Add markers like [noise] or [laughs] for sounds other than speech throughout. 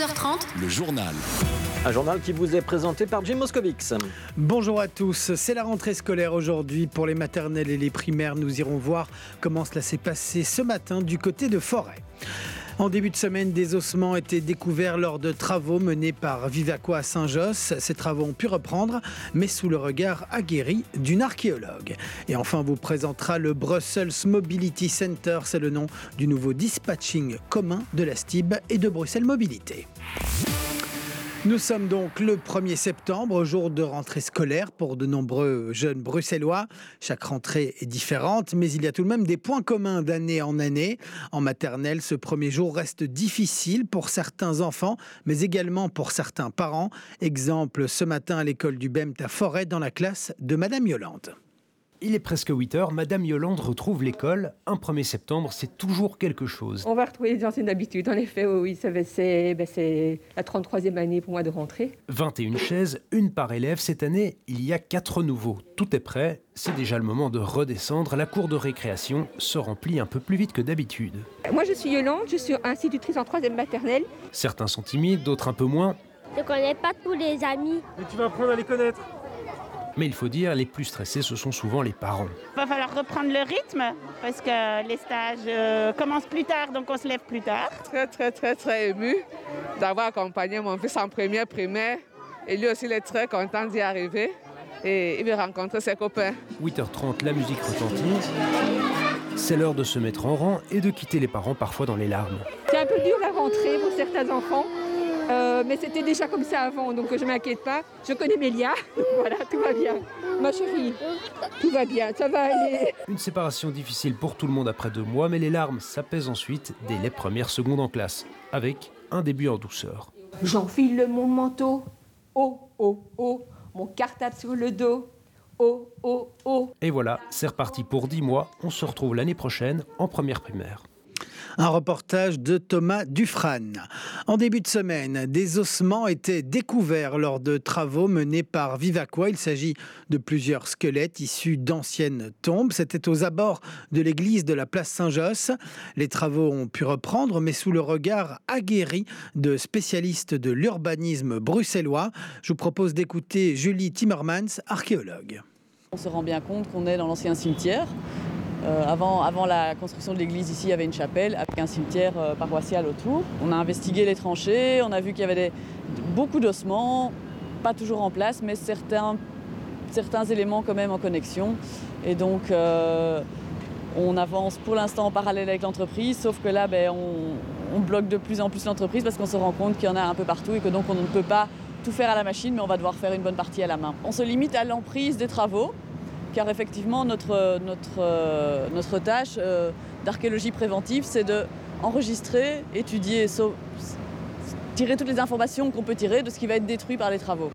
22h30, le journal. Un journal qui vous est présenté par Jim Moscovix. Bonjour à tous, c'est la rentrée scolaire aujourd'hui pour les maternelles et les primaires. Nous irons voir comment cela s'est passé ce matin du côté de Forêt. En début de semaine, des ossements étaient découverts lors de travaux menés par Vivaco Saint-Josse. Ces travaux ont pu reprendre, mais sous le regard aguerri d'une archéologue. Et enfin, vous présentera le Brussels Mobility Center. C'est le nom du nouveau dispatching commun de la STIB et de Bruxelles Mobilité. Nous sommes donc le 1er septembre, jour de rentrée scolaire pour de nombreux jeunes bruxellois. Chaque rentrée est différente, mais il y a tout de même des points communs d'année en année. En maternelle, ce premier jour reste difficile pour certains enfants, mais également pour certains parents. Exemple ce matin à l'école du BEMT à Forêt dans la classe de Madame Yolande. Il est presque 8 heures, Madame Yolande retrouve l'école. Un 1er septembre, c'est toujours quelque chose. On va retrouver les anciennes habitudes. En effet, oui, ben, c'est la 33e année pour moi de rentrer. 21 chaises, une par élève. Cette année, il y a 4 nouveaux. Tout est prêt. C'est déjà le moment de redescendre. La cour de récréation se remplit un peu plus vite que d'habitude. Moi, je suis Yolande, je suis institutrice en 3e maternelle. Certains sont timides, d'autres un peu moins. Je connais pas tous les amis. Mais tu vas apprendre à les connaître. Mais il faut dire, les plus stressés, ce sont souvent les parents. Il va falloir reprendre le rythme parce que les stages euh, commencent plus tard, donc on se lève plus tard. Très, très, très, très ému d'avoir accompagné mon fils en première primaire. Et lui aussi, il est très content d'y arriver. Et il veut rencontrer ses copains. 8h30, la musique retentit. C'est l'heure de se mettre en rang et de quitter les parents parfois dans les larmes. C'est un peu dur la rentrée pour certains enfants. Euh, mais c'était déjà comme ça avant, donc je ne m'inquiète pas. Je connais Mélia, [laughs] voilà, tout va bien. Ma chérie, tout va bien, ça va aller. Une séparation difficile pour tout le monde après deux mois, mais les larmes s'apaisent ensuite dès les premières secondes en classe, avec un début en douceur. J'enfile mon manteau, oh, oh, oh, mon cartable sur le dos. Oh, oh, oh. Et voilà, c'est reparti pour dix mois. On se retrouve l'année prochaine en première primaire. Un reportage de Thomas Dufresne. En début de semaine, des ossements étaient découverts lors de travaux menés par Vivaqua. Il s'agit de plusieurs squelettes issus d'anciennes tombes. C'était aux abords de l'église de la place Saint-Josse. Les travaux ont pu reprendre, mais sous le regard aguerri de spécialistes de l'urbanisme bruxellois. Je vous propose d'écouter Julie Timmermans, archéologue. On se rend bien compte qu'on est dans l'ancien cimetière euh, avant, avant, la construction de l'église, ici, il y avait une chapelle avec un cimetière euh, paroissial autour. On a investigué les tranchées, on a vu qu'il y avait beaucoup d'ossements, pas toujours en place, mais certains, éléments quand même en connexion. Et donc, euh, on avance pour l'instant en parallèle avec l'entreprise, sauf que là, ben, on, bloque de plus en plus l'entreprise parce qu'on se rend compte qu'il y en a un peu partout et que donc on ne peut pas tout faire à la machine, mais on va devoir faire une bonne partie à la main. On se limite à l'emprise des travaux car effectivement notre, notre tâche euh, d'archéologie préventive, c'est de enregistrer, étudier, tirer toutes les informations qu'on peut tirer de ce qui va être détruit par les travaux.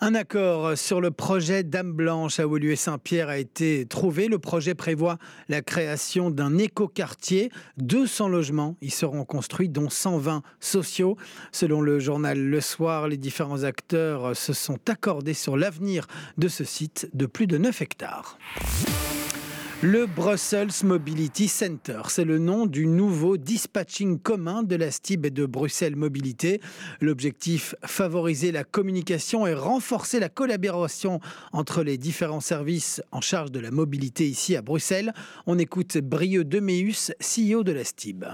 Un accord sur le projet Dame Blanche à Woluwe Saint-Pierre a été trouvé. Le projet prévoit la création d'un écoquartier. 200 logements y seront construits, dont 120 sociaux. Selon le journal Le Soir, les différents acteurs se sont accordés sur l'avenir de ce site de plus de 9 hectares. Le Brussels Mobility Center, c'est le nom du nouveau dispatching commun de la STIB et de Bruxelles Mobilité. L'objectif, favoriser la communication et renforcer la collaboration entre les différents services en charge de la mobilité ici à Bruxelles. On écoute Brieux Deméus, CEO de la STIB.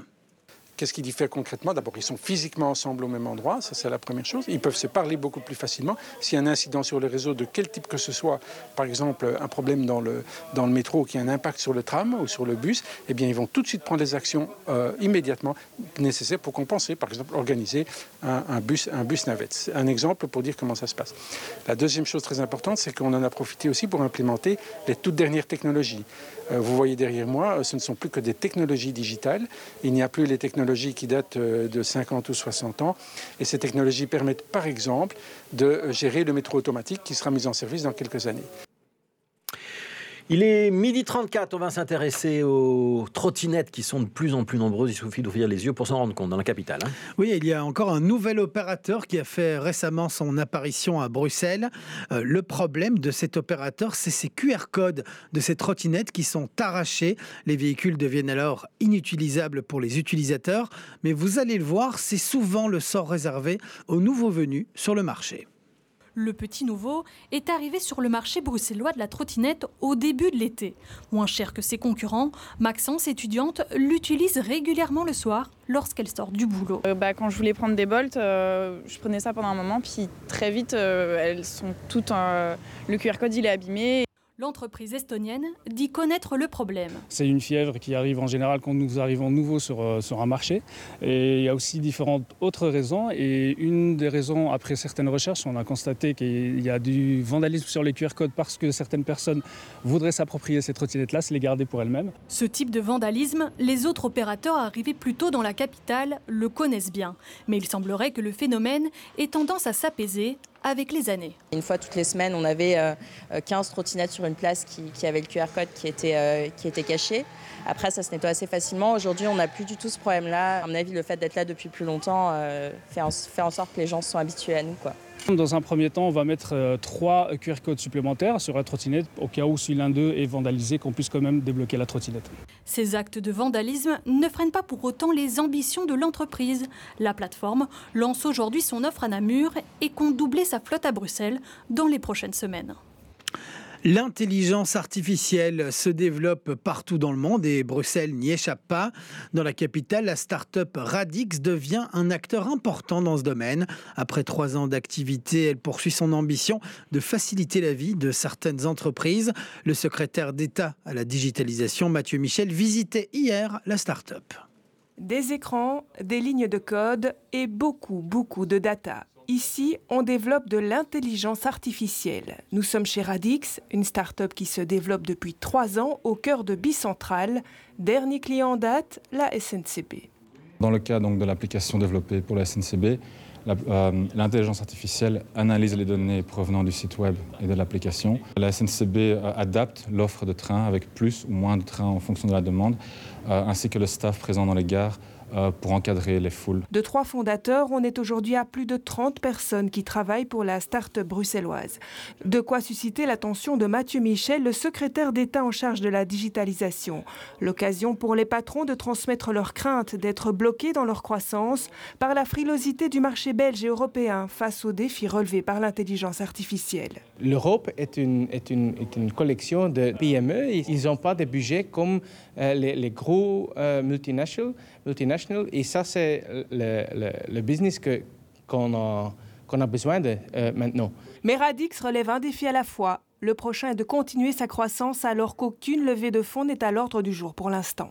Qu'est-ce qui diffère concrètement D'abord, ils sont physiquement ensemble au même endroit, ça c'est la première chose. Ils peuvent se parler beaucoup plus facilement. S'il y a un incident sur le réseau de quel type que ce soit, par exemple un problème dans le, dans le métro qui a un impact sur le tram ou sur le bus, eh bien ils vont tout de suite prendre les actions euh, immédiatement nécessaires pour compenser, par exemple organiser un, bus, un bus navette. Un exemple pour dire comment ça se passe. La deuxième chose très importante, c'est qu'on en a profité aussi pour implémenter les toutes dernières technologies. Euh, vous voyez derrière moi, ce ne sont plus que des technologies digitales. Il n'y a plus les technologies qui datent euh, de 50 ou 60 ans. Et ces technologies permettent par exemple de gérer le métro automatique qui sera mis en service dans quelques années. Il est midi 34, on va s'intéresser aux trottinettes qui sont de plus en plus nombreuses. Il suffit d'ouvrir les yeux pour s'en rendre compte dans la capitale. hein. Oui, il y a encore un nouvel opérateur qui a fait récemment son apparition à Bruxelles. Euh, le problème de cet opérateur, c'est ces QR codes de ces trottinettes qui sont arrachés. Les véhicules deviennent alors inutilisables pour les utilisateurs. Mais vous allez le voir, c'est souvent le sort réservé aux nouveaux venus sur le marché. Le petit nouveau est arrivé sur le marché bruxellois de la trottinette au début de l'été. Moins cher que ses concurrents, Maxence, étudiante, l'utilise régulièrement le soir lorsqu'elle sort du boulot. Euh, bah, quand je voulais prendre des bolts, euh, je prenais ça pendant un moment, puis très vite, euh, elles sont toutes. le QR code il est abîmé. L'entreprise estonienne dit connaître le problème. C'est une fièvre qui arrive en général quand nous arrivons nouveau sur, euh, sur un marché. Et il y a aussi différentes autres raisons. Et une des raisons, après certaines recherches, on a constaté qu'il y a du vandalisme sur les QR codes parce que certaines personnes voudraient s'approprier ces trottinettes-là, se les garder pour elles-mêmes. Ce type de vandalisme, les autres opérateurs arrivés plus tôt dans la capitale le connaissent bien. Mais il semblerait que le phénomène ait tendance à s'apaiser avec les années. Une fois toutes les semaines, on avait euh, euh, 15 trottinettes sur une place qui, qui avait le QR code qui était, euh, qui était caché. Après, ça se nettoie assez facilement. Aujourd'hui, on n'a plus du tout ce problème-là. À mon avis, le fait d'être là depuis plus longtemps euh, fait, en, en sorte que les gens se sont habitués à nous. Quoi. Dans un premier temps, on va mettre euh, trois QR codes supplémentaires sur la trottinette au cas où si l'un d'eux est vandalisé, qu'on puisse quand même débloquer la trottinette. Ces actes de vandalisme ne freinent pas pour autant les ambitions de l'entreprise. La plateforme lance aujourd'hui son offre à Namur et compte doubler sa flotte à Bruxelles dans les prochaines semaines. L'intelligence artificielle se développe partout dans le monde et Bruxelles n'y échappe pas. Dans la capitale, la start-up Radix devient un acteur important dans ce domaine. Après trois ans d'activité, elle poursuit son ambition de faciliter la vie de certaines entreprises. Le secrétaire d'État à la digitalisation, Mathieu Michel, visitait hier la start-up. Des écrans, des lignes de code et beaucoup, beaucoup de data. Ici, on développe de l'intelligence artificielle. Nous sommes chez Radix, une start-up qui se développe depuis trois ans au cœur de Bicentral. Dernier client en date, la SNCB. Dans le cas donc, de l'application développée pour la SNCB, euh, l'intelligence artificielle analyse les données provenant du site web et de l'application. La SNCB euh, adapte l'offre de train avec plus ou moins de trains en fonction de la demande, euh, ainsi que le staff présent dans les gares pour encadrer les foules. De trois fondateurs, on est aujourd'hui à plus de 30 personnes qui travaillent pour la start-up bruxelloise. De quoi susciter l'attention de Mathieu Michel, le secrétaire d'État en charge de la digitalisation. L'occasion pour les patrons de transmettre leurs craintes d'être bloqués dans leur croissance par la frilosité du marché belge et européen face aux défis relevés par l'intelligence artificielle. L'Europe est une, est, une, est une collection de PME. Ils n'ont pas de budget comme euh, les, les gros euh, multinationals, Et ça, c'est le, business qu'on a besoin de euh, maintenant. Mais Radix relève un défi à la fois. Le prochain est de continuer sa croissance alors qu'aucune levée de fonds n'est à l'ordre du jour pour l'instant.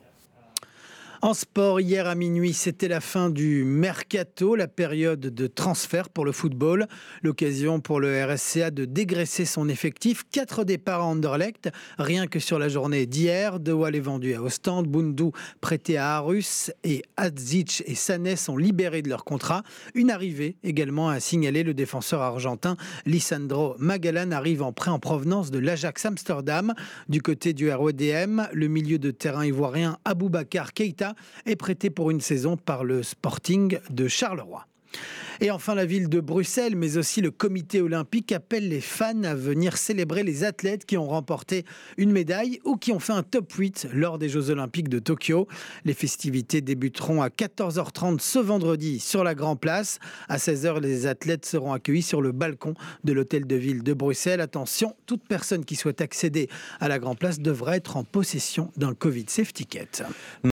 En sport, hier à minuit, c'était la fin du mercato, la période de transfert pour le football. L'occasion pour le RSCA de dégraisser son effectif. Quatre départs à Anderlecht, rien que sur la journée d'hier. De Waal est vendu à Ostende, Bundu prêté à Arus et Hadzic et Sané sont libérés de leur contrat. Une arrivée également à signaler le défenseur argentin Lisandro Magalan arrive en prêt en provenance de l'Ajax Amsterdam. Du côté du RODM, le milieu de terrain ivoirien Aboubacar Keita est prêté pour une saison par le Sporting de Charleroi. Et enfin, la ville de Bruxelles, mais aussi le comité olympique appelle les fans à venir célébrer les athlètes qui ont remporté une médaille ou qui ont fait un top 8 lors des Jeux olympiques de Tokyo. Les festivités débuteront à 14h30 ce vendredi sur la Grand Place. À 16h, les athlètes seront accueillis sur le balcon de l'hôtel de ville de Bruxelles. Attention, toute personne qui souhaite accéder à la Grand Place devra être en possession d'un Covid Safety Ticket.